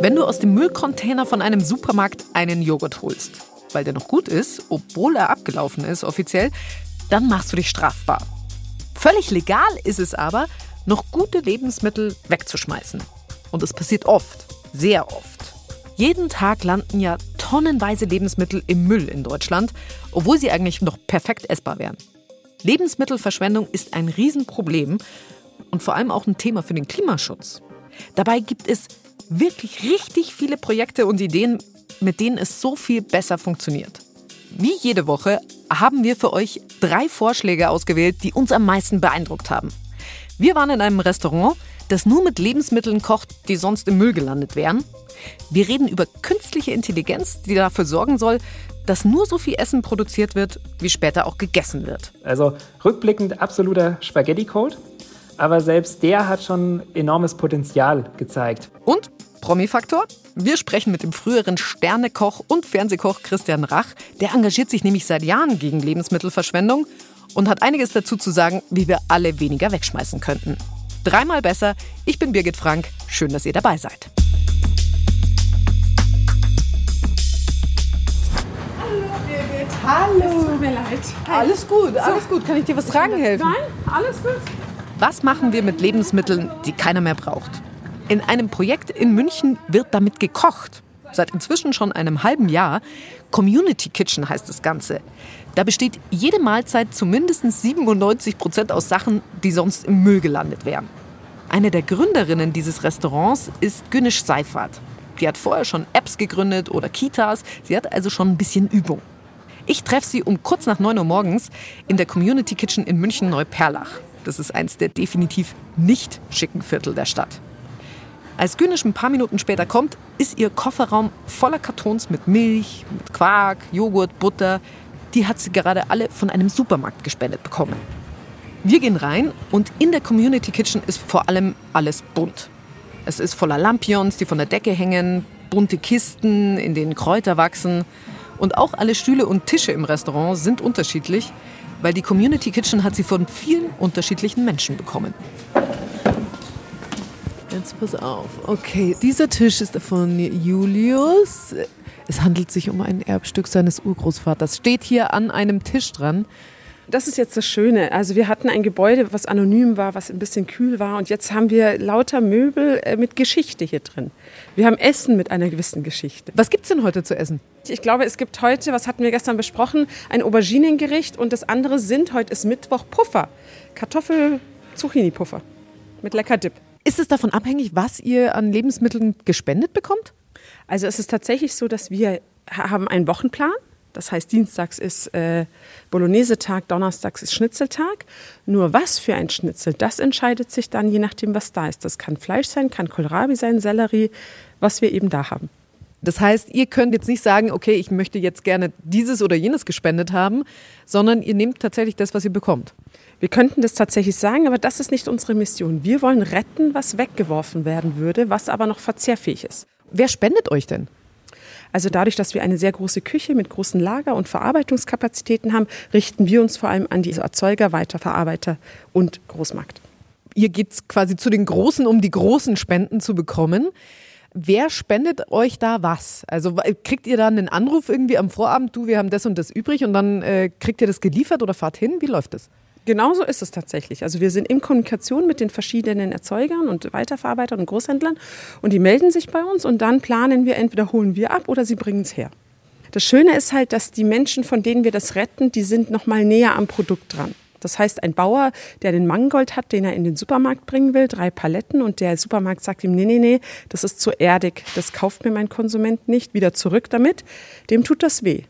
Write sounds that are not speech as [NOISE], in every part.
Wenn du aus dem Müllcontainer von einem Supermarkt einen Joghurt holst, weil der noch gut ist, obwohl er abgelaufen ist offiziell, dann machst du dich strafbar. Völlig legal ist es aber, noch gute Lebensmittel wegzuschmeißen. Und es passiert oft, sehr oft. Jeden Tag landen ja tonnenweise Lebensmittel im Müll in Deutschland, obwohl sie eigentlich noch perfekt essbar wären. Lebensmittelverschwendung ist ein Riesenproblem und vor allem auch ein Thema für den Klimaschutz. Dabei gibt es wirklich richtig viele Projekte und Ideen, mit denen es so viel besser funktioniert. Wie jede Woche haben wir für euch drei Vorschläge ausgewählt, die uns am meisten beeindruckt haben. Wir waren in einem Restaurant, das nur mit Lebensmitteln kocht, die sonst im Müll gelandet wären. Wir reden über künstliche Intelligenz, die dafür sorgen soll, dass nur so viel Essen produziert wird, wie später auch gegessen wird. Also rückblickend absoluter Spaghetti-Code, aber selbst der hat schon enormes Potenzial gezeigt. Und Promi-Faktor? Wir sprechen mit dem früheren Sternekoch und Fernsehkoch Christian Rach. Der engagiert sich nämlich seit Jahren gegen Lebensmittelverschwendung und hat einiges dazu zu sagen, wie wir alle weniger wegschmeißen könnten. Dreimal besser. Ich bin Birgit Frank. Schön, dass ihr dabei seid. Hallo Birgit. Hallo. Es tut mir leid. Alles gut, alles gut. Kann ich dir was tragen helfen? Nein, alles gut. Was machen wir mit Lebensmitteln, die keiner mehr braucht? In einem Projekt in München wird damit gekocht. Seit inzwischen schon einem halben Jahr. Community Kitchen heißt das Ganze. Da besteht jede Mahlzeit zu mindestens 97 Prozent aus Sachen, die sonst im Müll gelandet wären. Eine der Gründerinnen dieses Restaurants ist Günisch Seifert. Die hat vorher schon Apps gegründet oder Kitas. Sie hat also schon ein bisschen Übung. Ich treffe sie um kurz nach 9 Uhr morgens in der Community Kitchen in München Neuperlach. Das ist eins der definitiv nicht schicken Viertel der Stadt. Als Günisch ein paar Minuten später kommt, ist ihr Kofferraum voller Kartons mit Milch, mit Quark, Joghurt, Butter. Die hat sie gerade alle von einem Supermarkt gespendet bekommen. Wir gehen rein und in der Community Kitchen ist vor allem alles bunt. Es ist voller Lampions, die von der Decke hängen, bunte Kisten, in denen Kräuter wachsen. Und auch alle Stühle und Tische im Restaurant sind unterschiedlich, weil die Community Kitchen hat sie von vielen unterschiedlichen Menschen bekommen. Jetzt pass auf. Okay, dieser Tisch ist von Julius. Es handelt sich um ein Erbstück seines Urgroßvaters. Steht hier an einem Tisch dran. Das ist jetzt das Schöne. Also wir hatten ein Gebäude, was anonym war, was ein bisschen kühl war. Und jetzt haben wir lauter Möbel äh, mit Geschichte hier drin. Wir haben Essen mit einer gewissen Geschichte. Was gibt es denn heute zu essen? Ich glaube, es gibt heute, was hatten wir gestern besprochen, ein Auberginengericht. Und das andere sind, heute ist Mittwoch, Puffer. Kartoffel-Zucchini-Puffer mit lecker Dip. Ist es davon abhängig, was ihr an Lebensmitteln gespendet bekommt? Also es ist tatsächlich so, dass wir haben einen Wochenplan. Das heißt, Dienstags ist äh, Bolognese-Tag, Donnerstags ist Schnitzeltag. Nur was für ein Schnitzel, das entscheidet sich dann je nachdem, was da ist. Das kann Fleisch sein, kann Kohlrabi sein, Sellerie, was wir eben da haben. Das heißt, ihr könnt jetzt nicht sagen, okay, ich möchte jetzt gerne dieses oder jenes gespendet haben, sondern ihr nehmt tatsächlich das, was ihr bekommt. Wir könnten das tatsächlich sagen, aber das ist nicht unsere Mission. Wir wollen retten, was weggeworfen werden würde, was aber noch verzehrfähig ist. Wer spendet euch denn? Also dadurch, dass wir eine sehr große Küche mit großen Lager- und Verarbeitungskapazitäten haben, richten wir uns vor allem an die Erzeuger, Weiterverarbeiter und Großmarkt. Ihr geht quasi zu den Großen, um die großen Spenden zu bekommen. Wer spendet euch da was? Also kriegt ihr dann einen Anruf irgendwie am Vorabend, du, wir haben das und das übrig und dann äh, kriegt ihr das geliefert oder fahrt hin? Wie läuft das? Genauso ist es tatsächlich. Also wir sind in Kommunikation mit den verschiedenen Erzeugern und Weiterverarbeitern und Großhändlern und die melden sich bei uns und dann planen wir, entweder holen wir ab oder sie bringen es her. Das Schöne ist halt, dass die Menschen, von denen wir das retten, die sind noch mal näher am Produkt dran. Das heißt, ein Bauer, der den Mangold hat, den er in den Supermarkt bringen will, drei Paletten und der Supermarkt sagt ihm, nee, nee, nee, das ist zu erdig, das kauft mir mein Konsument nicht, wieder zurück damit, dem tut das weh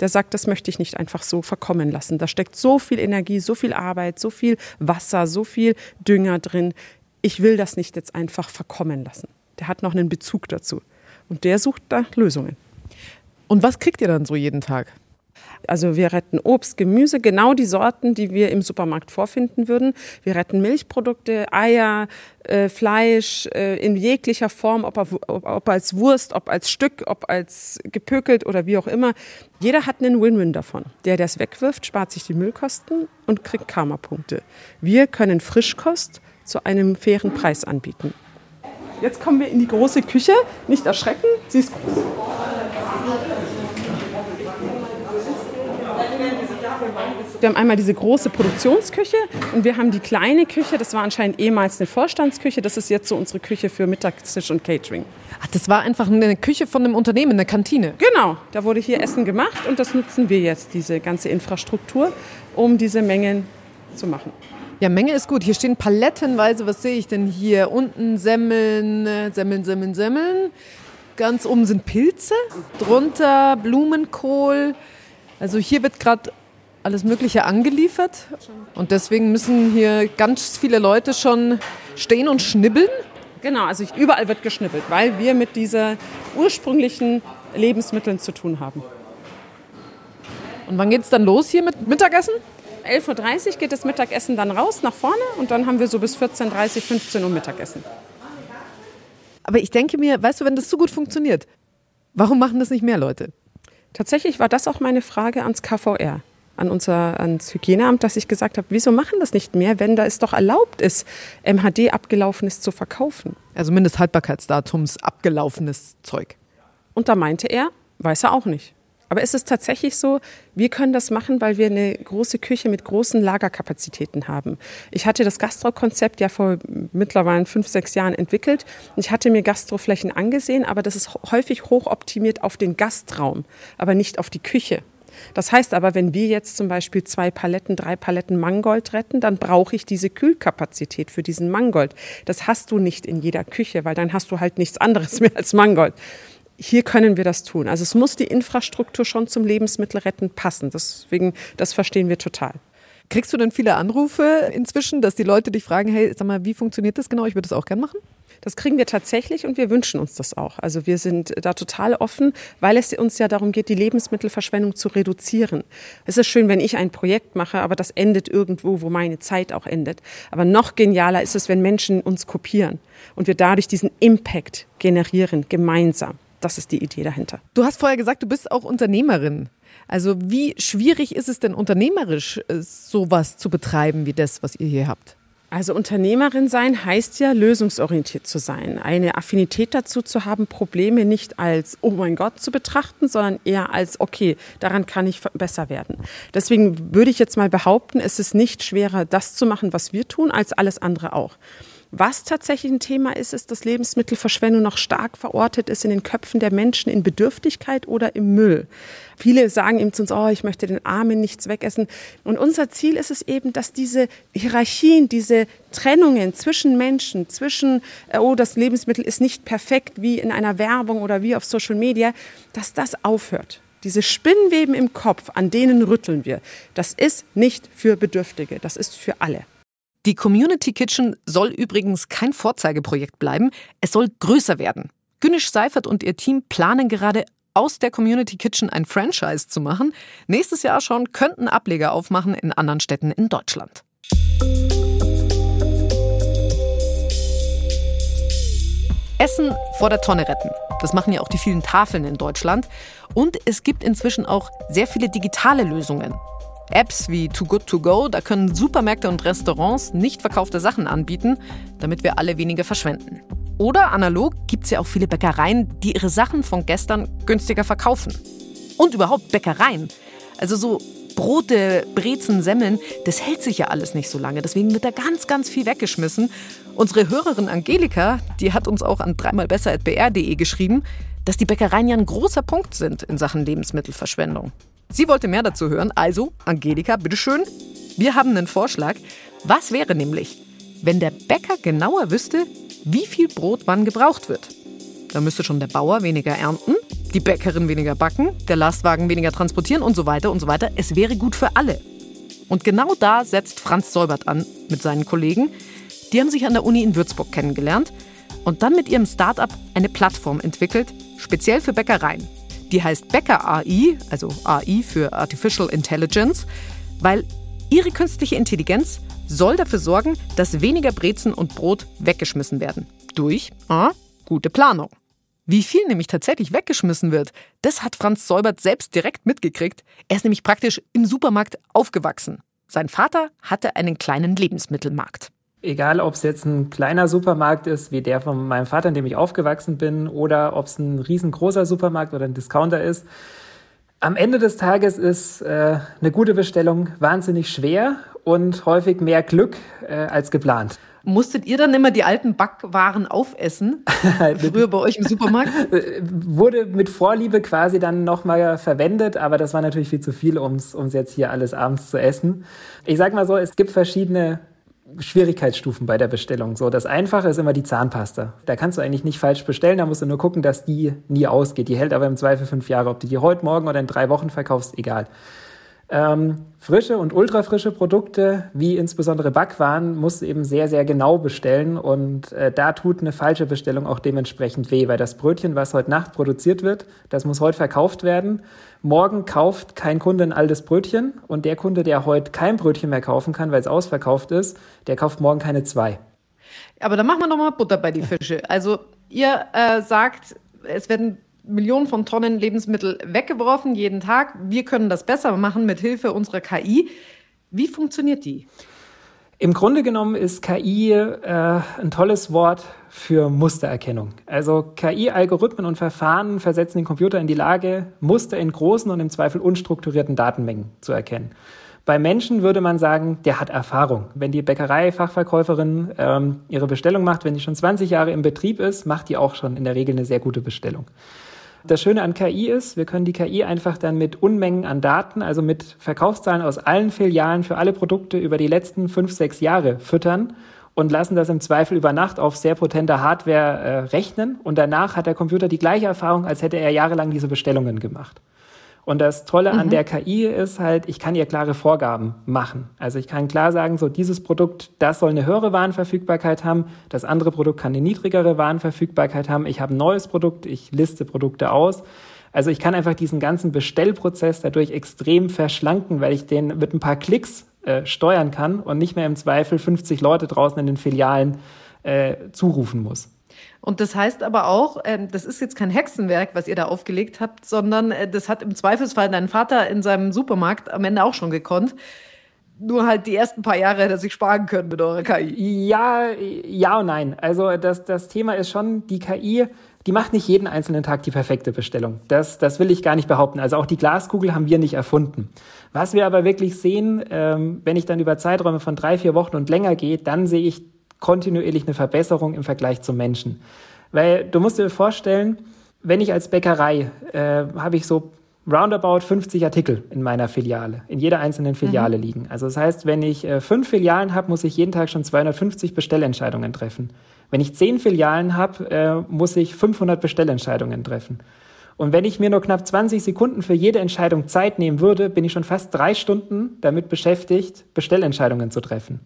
der sagt, das möchte ich nicht einfach so verkommen lassen. Da steckt so viel Energie, so viel Arbeit, so viel Wasser, so viel Dünger drin. Ich will das nicht jetzt einfach verkommen lassen. Der hat noch einen Bezug dazu. Und der sucht da Lösungen. Und was kriegt ihr dann so jeden Tag? Also wir retten Obst, Gemüse, genau die Sorten, die wir im Supermarkt vorfinden würden. Wir retten Milchprodukte, Eier, äh, Fleisch äh, in jeglicher Form, ob, ob, ob, als Wurst, ob als Stück, ob als gepökelt oder wie auch immer. Jeder hat einen Win-Win davon. Der, der es wegwirft, spart sich die Müllkosten und kriegt Karma-Punkte. Wir können Frischkost zu einem fairen Preis anbieten. Jetzt kommen wir in die große Küche. Nicht erschrecken, sie ist groß. Wir haben einmal diese große Produktionsküche und wir haben die kleine Küche. Das war anscheinend ehemals eine Vorstandsküche. Das ist jetzt so unsere Küche für Mittagstisch und Catering. Ach, das war einfach eine Küche von einem Unternehmen, eine Kantine. Genau, da wurde hier Essen gemacht und das nutzen wir jetzt, diese ganze Infrastruktur, um diese Mengen zu machen. Ja, Menge ist gut. Hier stehen palettenweise, was sehe ich denn hier? Unten Semmeln, äh, Semmeln, Semmeln, Semmeln. Ganz oben sind Pilze, drunter Blumenkohl. Also hier wird gerade alles Mögliche angeliefert. Und deswegen müssen hier ganz viele Leute schon stehen und schnibbeln. Genau, also überall wird geschnibbelt, weil wir mit diesen ursprünglichen Lebensmitteln zu tun haben. Und wann geht es dann los hier mit Mittagessen? 11.30 Uhr geht das Mittagessen dann raus nach vorne und dann haben wir so bis 14.30 15 Uhr Mittagessen. Aber ich denke mir, weißt du, wenn das so gut funktioniert, warum machen das nicht mehr Leute? Tatsächlich war das auch meine Frage ans KVR an unser ans Hygieneamt, dass ich gesagt habe, wieso machen das nicht mehr, wenn da es doch erlaubt ist, MHD abgelaufenes zu verkaufen. Also Mindesthaltbarkeitsdatums abgelaufenes Zeug. Und da meinte er, weiß er auch nicht. Aber ist es tatsächlich so, wir können das machen, weil wir eine große Küche mit großen Lagerkapazitäten haben. Ich hatte das Gastro-Konzept ja vor mittlerweile fünf, sechs Jahren entwickelt. Ich hatte mir Gastroflächen angesehen, aber das ist häufig hochoptimiert auf den Gastraum, aber nicht auf die Küche. Das heißt aber, wenn wir jetzt zum Beispiel zwei Paletten, drei Paletten Mangold retten, dann brauche ich diese Kühlkapazität für diesen Mangold. Das hast du nicht in jeder Küche, weil dann hast du halt nichts anderes mehr als Mangold. Hier können wir das tun. Also es muss die Infrastruktur schon zum Lebensmittelretten passen. Deswegen, das verstehen wir total. Kriegst du denn viele Anrufe inzwischen, dass die Leute dich fragen, hey, sag mal, wie funktioniert das genau? Ich würde das auch gerne machen. Das kriegen wir tatsächlich und wir wünschen uns das auch. Also wir sind da total offen, weil es uns ja darum geht, die Lebensmittelverschwendung zu reduzieren. Es ist schön, wenn ich ein Projekt mache, aber das endet irgendwo, wo meine Zeit auch endet. Aber noch genialer ist es, wenn Menschen uns kopieren und wir dadurch diesen Impact generieren, gemeinsam. Das ist die Idee dahinter. Du hast vorher gesagt, du bist auch Unternehmerin. Also wie schwierig ist es denn unternehmerisch, äh, sowas zu betreiben wie das, was ihr hier habt? Also Unternehmerin sein heißt ja, lösungsorientiert zu sein. Eine Affinität dazu zu haben, Probleme nicht als, oh mein Gott, zu betrachten, sondern eher als, okay, daran kann ich besser werden. Deswegen würde ich jetzt mal behaupten, es ist nicht schwerer, das zu machen, was wir tun, als alles andere auch. Was tatsächlich ein Thema ist, ist, dass Lebensmittelverschwendung noch stark verortet ist in den Köpfen der Menschen in Bedürftigkeit oder im Müll. Viele sagen eben zu uns, oh, ich möchte den Armen nichts wegessen. Und unser Ziel ist es eben, dass diese Hierarchien, diese Trennungen zwischen Menschen, zwischen, äh, oh, das Lebensmittel ist nicht perfekt wie in einer Werbung oder wie auf Social Media, dass das aufhört. Diese Spinnweben im Kopf, an denen rütteln wir. Das ist nicht für Bedürftige, das ist für alle. Die Community Kitchen soll übrigens kein Vorzeigeprojekt bleiben, es soll größer werden. Günnisch Seifert und ihr Team planen gerade aus der Community Kitchen ein Franchise zu machen. Nächstes Jahr schon könnten Ableger aufmachen in anderen Städten in Deutschland. Essen vor der Tonne retten. Das machen ja auch die vielen Tafeln in Deutschland. Und es gibt inzwischen auch sehr viele digitale Lösungen. Apps wie Too Good To Go, da können Supermärkte und Restaurants nicht verkaufte Sachen anbieten, damit wir alle weniger verschwenden. Oder analog gibt es ja auch viele Bäckereien, die ihre Sachen von gestern günstiger verkaufen. Und überhaupt Bäckereien. Also so Brote, Brezen, Semmeln, das hält sich ja alles nicht so lange. Deswegen wird da ganz, ganz viel weggeschmissen. Unsere Hörerin Angelika, die hat uns auch an dreimalbesser.br.de geschrieben, dass die Bäckereien ja ein großer Punkt sind in Sachen Lebensmittelverschwendung. Sie wollte mehr dazu hören, also Angelika, bitteschön. Wir haben einen Vorschlag. Was wäre nämlich, wenn der Bäcker genauer wüsste, wie viel Brot wann gebraucht wird? Da müsste schon der Bauer weniger ernten, die Bäckerin weniger backen, der Lastwagen weniger transportieren und so weiter und so weiter. Es wäre gut für alle. Und genau da setzt Franz Säubert an mit seinen Kollegen. Die haben sich an der Uni in Würzburg kennengelernt und dann mit ihrem Startup eine Plattform entwickelt, speziell für Bäckereien. Die heißt Bäcker AI, also AI für Artificial Intelligence, weil ihre künstliche Intelligenz soll dafür sorgen, dass weniger Brezen und Brot weggeschmissen werden. Durch A, gute Planung. Wie viel nämlich tatsächlich weggeschmissen wird, das hat Franz Säubert selbst direkt mitgekriegt. Er ist nämlich praktisch im Supermarkt aufgewachsen. Sein Vater hatte einen kleinen Lebensmittelmarkt. Egal, ob es jetzt ein kleiner Supermarkt ist, wie der von meinem Vater, in dem ich aufgewachsen bin, oder ob es ein riesengroßer Supermarkt oder ein Discounter ist. Am Ende des Tages ist äh, eine gute Bestellung wahnsinnig schwer und häufig mehr Glück äh, als geplant. Musstet ihr dann immer die alten Backwaren aufessen? [LAUGHS] Früher bei euch im Supermarkt? [LAUGHS] Äh, wurde mit Vorliebe quasi dann nochmal verwendet, aber das war natürlich viel zu viel, um es jetzt hier alles abends zu essen. Ich sag mal so, es gibt verschiedene Schwierigkeitsstufen bei der Bestellung. So, das Einfache ist immer die Zahnpasta. Da kannst du eigentlich nicht falsch bestellen, da musst du nur gucken, dass die nie ausgeht. Die hält aber im Zweifel fünf Jahre. Ob du die heute, morgen oder in drei Wochen verkaufst, egal. Ähm, frische und ultrafrische Produkte, wie insbesondere Backwaren, musst du eben sehr, sehr genau bestellen. Und äh, da tut eine falsche Bestellung auch dementsprechend weh, weil das Brötchen, was heute Nacht produziert wird, das muss heute verkauft werden. Morgen kauft kein Kunde ein altes Brötchen und der Kunde, der heute kein Brötchen mehr kaufen kann, weil es ausverkauft ist, der kauft morgen keine zwei. Aber dann machen wir nochmal Butter bei die Fische. Also ihr äh, sagt, es werden Millionen von Tonnen Lebensmittel weggeworfen jeden Tag. Wir können das besser machen mit Hilfe unserer KI. Wie funktioniert die? Im Grunde genommen ist KI äh, ein tolles Wort für Mustererkennung. Also KI-Algorithmen und Verfahren versetzen den Computer in die Lage, Muster in großen und im Zweifel unstrukturierten Datenmengen zu erkennen. Bei Menschen würde man sagen, der hat Erfahrung. Wenn die Bäckerei-Fachverkäuferin ähm, ihre Bestellung macht, wenn die schon 20 Jahre im Betrieb ist, macht die auch schon in der Regel eine sehr gute Bestellung. Das Schöne an KI ist, wir können die KI einfach dann mit Unmengen an Daten, also mit Verkaufszahlen aus allen Filialen für alle Produkte über die letzten fünf, sechs Jahre füttern und lassen das im Zweifel über Nacht auf sehr potenter Hardware äh, rechnen. Und danach hat der Computer die gleiche Erfahrung, als hätte er jahrelang diese Bestellungen gemacht. Und das Tolle mhm. an der KI ist halt, ich kann ihr klare Vorgaben machen. Also ich kann klar sagen, so dieses Produkt, das soll eine höhere Warenverfügbarkeit haben, das andere Produkt kann eine niedrigere Warenverfügbarkeit haben. Ich habe ein neues Produkt, ich liste Produkte aus. Also ich kann einfach diesen ganzen Bestellprozess dadurch extrem verschlanken, weil ich den mit ein paar Klicks äh, steuern kann und nicht mehr im Zweifel 50 Leute draußen in den Filialen äh, zurufen muss. Und das heißt aber auch, äh, das ist jetzt kein Hexenwerk, was ihr da aufgelegt habt, sondern äh, das hat im Zweifelsfall dein Vater in seinem Supermarkt am Ende auch schon gekonnt. Nur halt die ersten paar Jahre hätte er sich sparen können mit eurer KI. Ja, ja und nein. Also das, das Thema ist schon, die KI, die macht nicht jeden einzelnen Tag die perfekte Bestellung. Das, das will ich gar nicht behaupten. Also auch die Glaskugel haben wir nicht erfunden. Was wir aber wirklich sehen, ähm, wenn ich dann über Zeiträume von drei, vier Wochen und länger gehe, dann sehe ich kontinuierlich eine Verbesserung im Vergleich zum Menschen. Weil du musst dir vorstellen, wenn ich als Bäckerei äh, habe ich so roundabout 50 Artikel in meiner Filiale, in jeder einzelnen Filiale mhm. liegen. Also das heißt, wenn ich äh, fünf Filialen habe, muss ich jeden Tag schon 250 Bestellentscheidungen treffen. Wenn ich zehn Filialen habe, äh, muss ich 500 Bestellentscheidungen treffen. Und wenn ich mir nur knapp 20 Sekunden für jede Entscheidung Zeit nehmen würde, bin ich schon fast drei Stunden damit beschäftigt, Bestellentscheidungen zu treffen.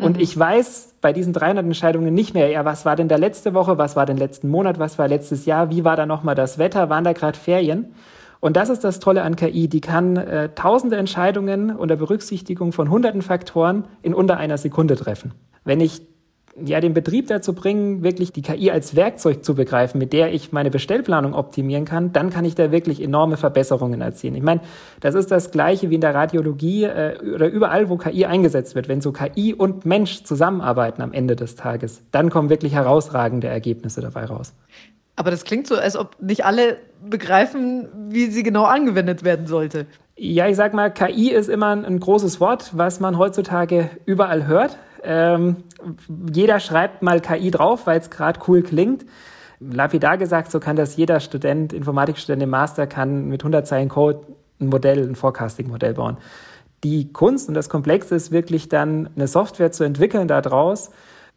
Und mhm. ich weiß bei diesen 300 Entscheidungen nicht mehr, ja, was war denn da letzte Woche, was war denn letzten Monat, was war letztes Jahr, wie war da nochmal das Wetter, waren da gerade Ferien? Und das ist das Tolle an KI, die kann äh, tausende Entscheidungen unter Berücksichtigung von hunderten Faktoren in unter einer Sekunde treffen. Wenn ich ja, den Betrieb dazu bringen, wirklich die KI als Werkzeug zu begreifen, mit der ich meine Bestellplanung optimieren kann, dann kann ich da wirklich enorme Verbesserungen erzielen. Ich meine, das ist das Gleiche wie in der Radiologie äh, oder überall, wo KI eingesetzt wird. Wenn so KI und Mensch zusammenarbeiten am Ende des Tages, dann kommen wirklich herausragende Ergebnisse dabei raus. Aber das klingt so, als ob nicht alle begreifen, wie sie genau angewendet werden sollte. Ja, ich sag mal, KI ist immer ein großes Wort, was man heutzutage überall hört. Ähm, jeder schreibt mal KI drauf, weil es gerade cool klingt. Lapidar gesagt, so kann das jeder Student, Informatikstudent im Master, kann mit 100 Zeilen Code ein Modell, ein Forecasting-Modell bauen. Die Kunst und das Komplexe ist wirklich dann eine Software zu entwickeln daraus,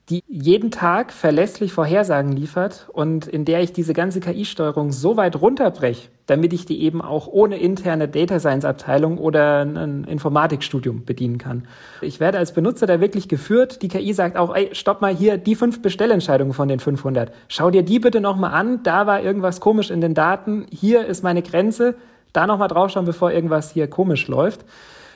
die jeden Tag verlässlich Vorhersagen liefert und in der ich diese ganze KI-Steuerung so weit runterbreche, damit ich die eben auch ohne interne Data Science Abteilung oder ein Informatikstudium bedienen kann. Ich werde als Benutzer da wirklich geführt. Die KI sagt auch, ey, stopp mal hier, die fünf Bestellentscheidungen von den 500. Schau dir die bitte nochmal an. Da war irgendwas komisch in den Daten. Hier ist meine Grenze. Da nochmal draufschauen, bevor irgendwas hier komisch läuft.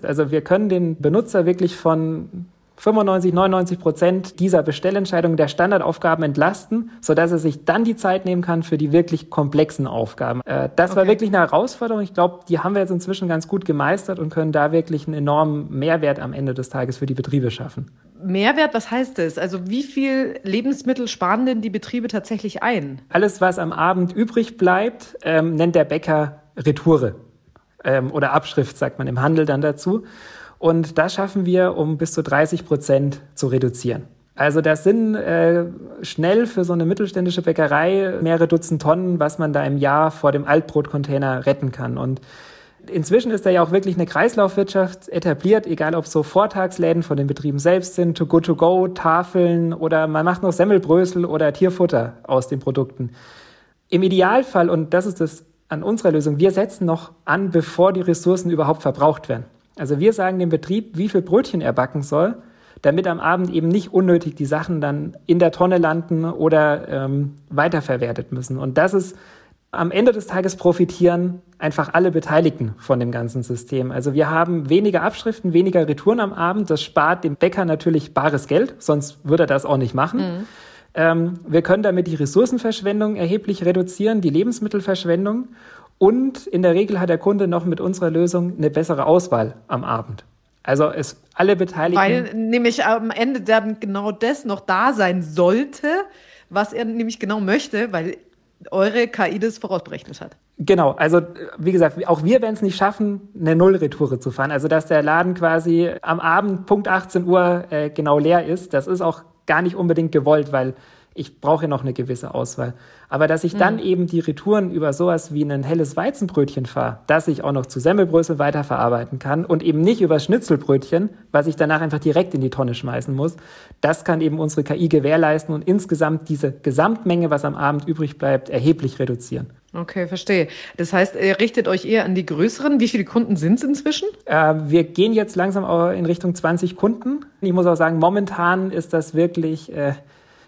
Also wir können den Benutzer wirklich von 95, 99 Prozent dieser Bestellentscheidungen der Standardaufgaben entlasten, sodass er sich dann die Zeit nehmen kann für die wirklich komplexen Aufgaben. Äh, das okay. war wirklich eine Herausforderung. Ich glaube, die haben wir jetzt inzwischen ganz gut gemeistert und können da wirklich einen enormen Mehrwert am Ende des Tages für die Betriebe schaffen. Mehrwert, was heißt das? Also wie viel Lebensmittel sparen denn die Betriebe tatsächlich ein? Alles, was am Abend übrig bleibt, ähm, nennt der Bäcker Retoure ähm, oder Abschrift, sagt man im Handel dann dazu. Und das schaffen wir, um bis zu 30 Prozent zu reduzieren. Also das sind äh, schnell für so eine mittelständische Bäckerei mehrere Dutzend Tonnen, was man da im Jahr vor dem Altbrotcontainer retten kann. Und inzwischen ist da ja auch wirklich eine Kreislaufwirtschaft etabliert, egal ob so Vortagsläden von den Betrieben selbst sind, to go to go, Tafeln oder man macht noch Semmelbrösel oder Tierfutter aus den Produkten. Im Idealfall, und das ist das an unserer Lösung, wir setzen noch an, bevor die Ressourcen überhaupt verbraucht werden. Also wir sagen dem Betrieb, wie viel Brötchen er backen soll damit am Abend eben nicht unnötig die Sachen dann in der Tonne landen oder ähm, weiterverwertet müssen. Und das ist am Ende des Tages profitieren einfach alle Beteiligten von dem ganzen System. Also wir haben weniger Abschriften, weniger Retouren am Abend. Das spart dem Bäcker natürlich bares Geld, sonst würde er das auch nicht machen. Mhm. Ähm, wir können damit die Ressourcenverschwendung erheblich reduzieren, die Lebensmittelverschwendung. Und in der Regel hat der Kunde noch mit unserer Lösung eine bessere Auswahl am Abend. Also es alle Beteiligten. Weil nämlich am Ende dann genau das noch da sein sollte, was er nämlich genau möchte, weil eure KI das vorausberechnet hat. Genau, also wie gesagt, auch wir werden es nicht schaffen, eine Nullretoure zu fahren. Also dass der Laden quasi am Abend Punkt 18 Uhr äh, genau leer ist, das ist auch gar nicht unbedingt gewollt, weil ich brauche noch eine gewisse Auswahl. Aber dass ich mhm. dann eben die Retouren über sowas wie ein helles Weizenbrötchen fahre, dass ich auch noch zu Semmelbrösel weiterverarbeiten kann und eben nicht über Schnitzelbrötchen, was ich danach einfach direkt in die Tonne schmeißen muss, das kann eben unsere KI gewährleisten und insgesamt diese Gesamtmenge, was am Abend übrig bleibt, erheblich reduzieren. Okay, verstehe. Das heißt, ihr richtet euch eher an die größeren. Wie viele Kunden sind es inzwischen? Äh, wir gehen jetzt langsam in Richtung 20 Kunden. Ich muss auch sagen, momentan ist das wirklich äh,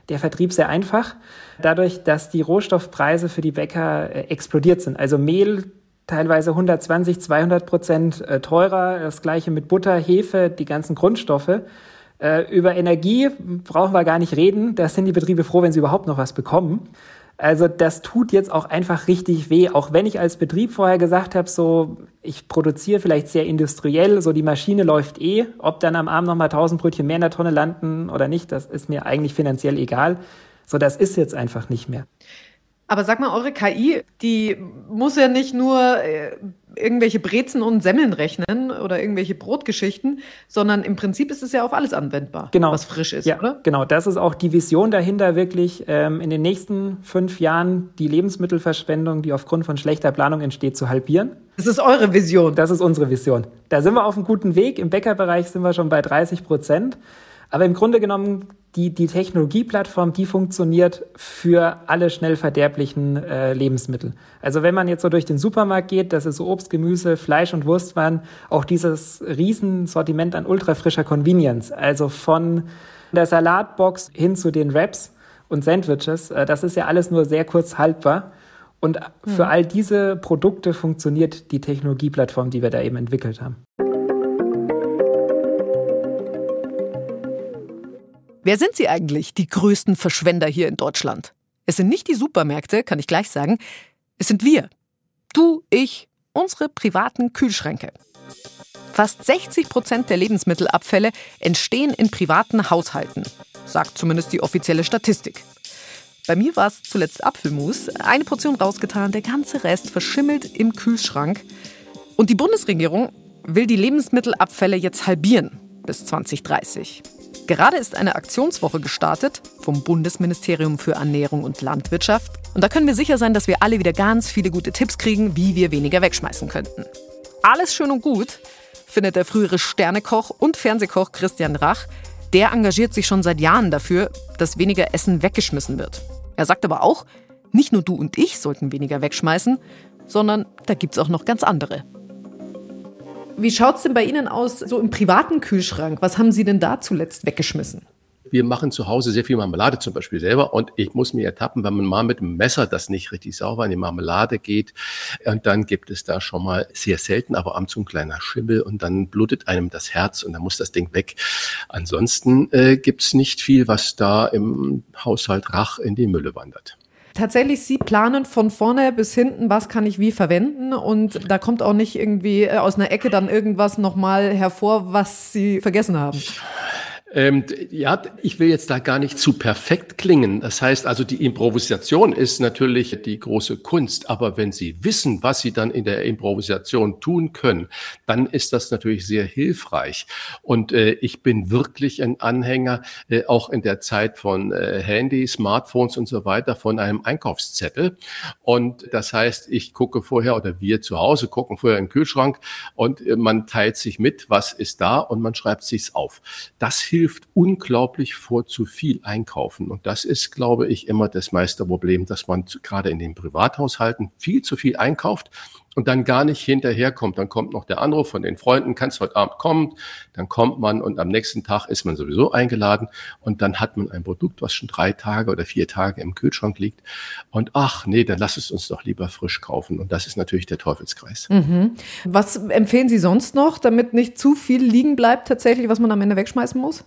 der Vertrieb sehr einfach. Dadurch, dass die Rohstoffpreise für die Bäcker äh, explodiert sind. Also Mehl teilweise 120, 200 Prozent äh, teurer. Das gleiche mit Butter, Hefe, die ganzen Grundstoffe. Äh, über Energie brauchen wir gar nicht reden. Da sind die Betriebe froh, wenn sie überhaupt noch was bekommen. Also das tut jetzt auch einfach richtig weh, auch wenn ich als Betrieb vorher gesagt habe, so ich produziere vielleicht sehr industriell, so die Maschine läuft eh, ob dann am Abend noch mal 1000 Brötchen mehr in der Tonne landen oder nicht, das ist mir eigentlich finanziell egal. So das ist jetzt einfach nicht mehr. Aber sag mal, eure KI, die muss ja nicht nur äh, irgendwelche Brezen und Semmeln rechnen oder irgendwelche Brotgeschichten, sondern im Prinzip ist es ja auf alles anwendbar, genau. was frisch ist, ja, oder? Genau, das ist auch die Vision dahinter, wirklich ähm, in den nächsten fünf Jahren die Lebensmittelverschwendung, die aufgrund von schlechter Planung entsteht, zu halbieren. Das ist eure Vision. Das ist unsere Vision. Da sind wir auf einem guten Weg. Im Bäckerbereich sind wir schon bei 30 Prozent. Aber im Grunde genommen, die, die Technologieplattform, die funktioniert für alle schnell verderblichen äh, Lebensmittel. Also wenn man jetzt so durch den Supermarkt geht, das ist so Obst, Gemüse, Fleisch und Wurstwaren, auch dieses Riesensortiment an ultrafrischer Convenience, also von der Salatbox hin zu den Wraps und Sandwiches, äh, das ist ja alles nur sehr kurz haltbar. Und für mhm. all diese Produkte funktioniert die Technologieplattform, die wir da eben entwickelt haben. Wer sind sie eigentlich, die größten Verschwender hier in Deutschland? Es sind nicht die Supermärkte, kann ich gleich sagen. Es sind wir. Du, ich, unsere privaten Kühlschränke. Fast 60 Prozent der Lebensmittelabfälle entstehen in privaten Haushalten, sagt zumindest die offizielle Statistik. Bei mir war es zuletzt Apfelmus, eine Portion rausgetan, der ganze Rest verschimmelt im Kühlschrank. Und die Bundesregierung will die Lebensmittelabfälle jetzt halbieren bis 2030. Gerade ist eine Aktionswoche gestartet vom Bundesministerium für Ernährung und Landwirtschaft. Und da können wir sicher sein, dass wir alle wieder ganz viele gute Tipps kriegen, wie wir weniger wegschmeißen könnten. Alles schön und gut, findet der frühere Sternekoch und Fernsehkoch Christian Rach. Der engagiert sich schon seit Jahren dafür, dass weniger Essen weggeschmissen wird. Er sagt aber auch, nicht nur du und ich sollten weniger wegschmeißen, sondern da gibt es auch noch ganz andere. Wie schaut es denn bei Ihnen aus, so im privaten Kühlschrank? Was haben Sie denn da zuletzt weggeschmissen? Wir machen zu Hause sehr viel Marmelade zum Beispiel selber und ich muss mir ertappen, wenn man mal mit dem Messer das nicht richtig sauber in die Marmelade geht und dann gibt es da schon mal sehr selten, aber ab und zu ein kleiner Schimmel und dann blutet einem das Herz und dann muss das Ding weg. Ansonsten äh, gibt es nicht viel, was da im Haushalt Rach in die Mülle wandert tatsächlich, Sie planen von vorne bis hinten, was kann ich wie verwenden und da kommt auch nicht irgendwie äh, aus einer Ecke dann irgendwas nochmal hervor, was Sie vergessen haben. Ähm, ja, ich will jetzt da gar nicht zu perfekt klingen. Das heißt also, die Improvisation ist natürlich die große Kunst. Aber wenn Sie wissen, was Sie dann in der Improvisation tun können, dann ist das natürlich sehr hilfreich. Und äh, ich bin wirklich ein Anhänger, äh, auch in der Zeit von äh, Handy, Smartphones und so weiter, von einem Einkaufszettel. Und das heißt, ich gucke vorher oder wir zu Hause gucken vorher in den Kühlschrank und äh, man teilt sich mit, was ist da und man schreibt sich's auf. Das hilft hilft unglaublich vor zu viel einkaufen. Und das ist, glaube ich, immer das meiste Problem, dass man gerade in den Privathaushalten viel zu viel einkauft und dann gar nicht hinterherkommt. Dann kommt noch der Anruf von den Freunden, kannst heute Abend kommen, dann kommt man und am nächsten Tag ist man sowieso eingeladen und dann hat man ein Produkt, was schon drei Tage oder vier Tage im Kühlschrank liegt und ach nee, dann lass es uns doch lieber frisch kaufen und das ist natürlich der Teufelskreis. Mhm. Was empfehlen Sie sonst noch, damit nicht zu viel liegen bleibt tatsächlich, was man am Ende wegschmeißen muss?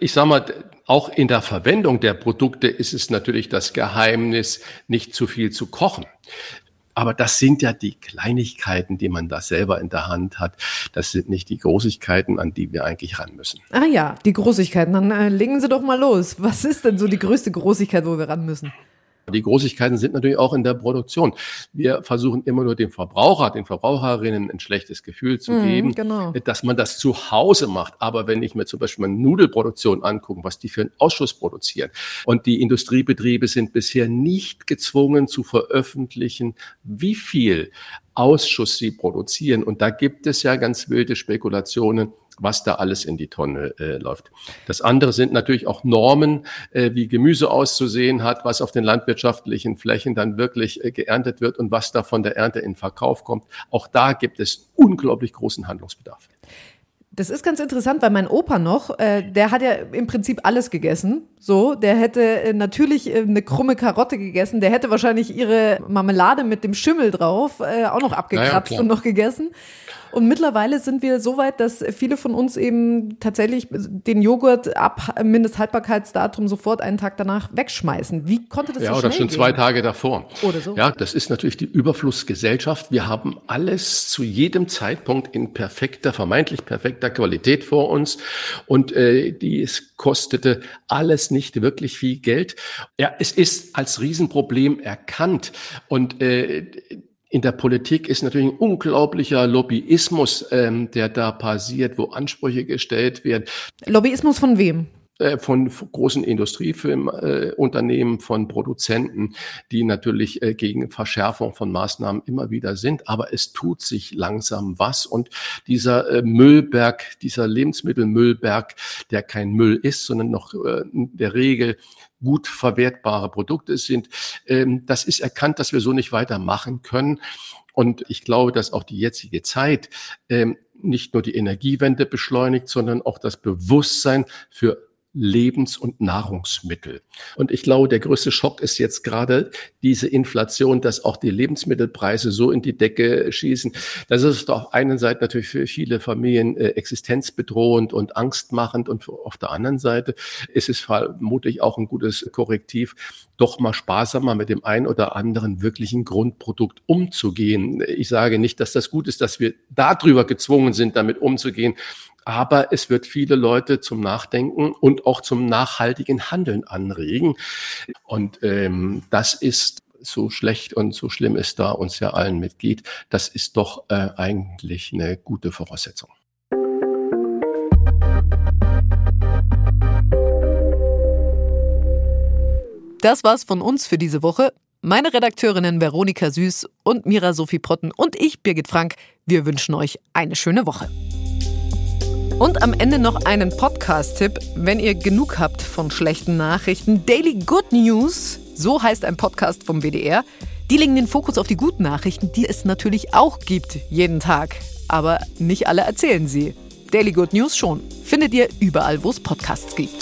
Ich sage mal, auch in der Verwendung der Produkte ist es natürlich das Geheimnis, nicht zu viel zu kochen. Aber das sind ja die Kleinigkeiten, die man da selber in der Hand hat. Das sind nicht die Großigkeiten, an die wir eigentlich ran müssen. Ah ja, die Großigkeiten. Dann äh, legen Sie doch mal los. Was ist denn so die größte Großigkeit, wo wir ran müssen? Die Großigkeiten sind natürlich auch in der Produktion. Wir versuchen immer nur dem Verbraucher, den Verbraucherinnen ein schlechtes Gefühl zu mm, geben, genau. dass man das zu Hause macht. Aber wenn ich mir zum Beispiel meine Nudelproduktion angucke, was die für einen Ausschuss produzieren und die Industriebetriebe sind bisher nicht gezwungen zu veröffentlichen, wie viel Ausschuss sie produzieren. Und da gibt es ja ganz wilde Spekulationen, was da alles in die Tonne äh, läuft. Das andere sind natürlich auch Normen, äh, wie Gemüse auszusehen hat, was auf den landwirtschaftlichen Flächen dann wirklich äh, geerntet wird und was da von der Ernte in Verkauf kommt. Auch da gibt es unglaublich großen Handlungsbedarf. Das ist ganz interessant, weil mein Opa noch, äh, der hat ja im Prinzip alles gegessen. So, der hätte äh, natürlich äh, eine krumme Karotte gegessen, der hätte wahrscheinlich ihre Marmelade mit dem Schimmel drauf äh, auch noch abgekratzt ja, und noch gegessen. Und mittlerweile sind wir so weit, dass viele von uns eben tatsächlich den Joghurt ab Mindesthaltbarkeitsdatum sofort einen Tag danach wegschmeißen. Wie konnte das ja, so schnell oder schon gehen? zwei Tage davor. Oder so. Ja, das ist natürlich die Überflussgesellschaft. Wir haben alles zu jedem Zeitpunkt in perfekter, vermeintlich perfekter Qualität vor uns und äh, die es kostete alles nicht wirklich viel Geld. Ja, es ist als Riesenproblem erkannt und äh, in der Politik ist natürlich ein unglaublicher Lobbyismus, ähm, der da passiert, wo Ansprüche gestellt werden. Lobbyismus von wem? Äh, von großen Industriefilmunternehmen, von Produzenten, die natürlich äh, gegen Verschärfung von Maßnahmen immer wieder sind. Aber es tut sich langsam was. Und dieser äh, Müllberg, dieser Lebensmittelmüllberg, der kein Müll ist, sondern noch in der Regel gut verwertbare Produkte sind. Ähm, das ist erkannt, dass wir so nicht weitermachen können. Und ich glaube, dass auch die jetzige Zeit ähm, nicht nur die Energiewende beschleunigt, sondern auch das Bewusstsein für Lebens- und Nahrungsmittel. Und ich glaube, der größte Schock ist jetzt gerade diese Inflation, dass auch die Lebensmittelpreise so in die Decke schießen. Das ist auf einer Seite natürlich für viele Familien äh, existenzbedrohend und angstmachend und auf der anderen Seite ist es vermutlich auch ein gutes Korrektiv, doch mal sparsamer mit dem ein oder anderen wirklichen Grundprodukt umzugehen. Ich sage nicht, dass das gut ist, dass wir darüber gezwungen sind, damit umzugehen aber es wird viele Leute zum Nachdenken und auch zum nachhaltigen Handeln anregen. Und ähm, das ist so schlecht und so schlimm es da uns ja allen mitgeht, das ist doch äh, eigentlich eine gute Voraussetzung. Das war's von uns für diese Woche. Meine Redakteurinnen Veronika Süß und Mira Sophie Protten und ich, Birgit Frank, wir wünschen euch eine schöne Woche. Und am Ende noch einen Podcast-Tipp, wenn ihr genug habt von schlechten Nachrichten. Daily Good News, so heißt ein Podcast vom WDR. Die legen den Fokus auf die guten Nachrichten, die es natürlich auch gibt, jeden Tag. Aber nicht alle erzählen sie. Daily Good News schon. Findet ihr überall, wo es Podcasts gibt.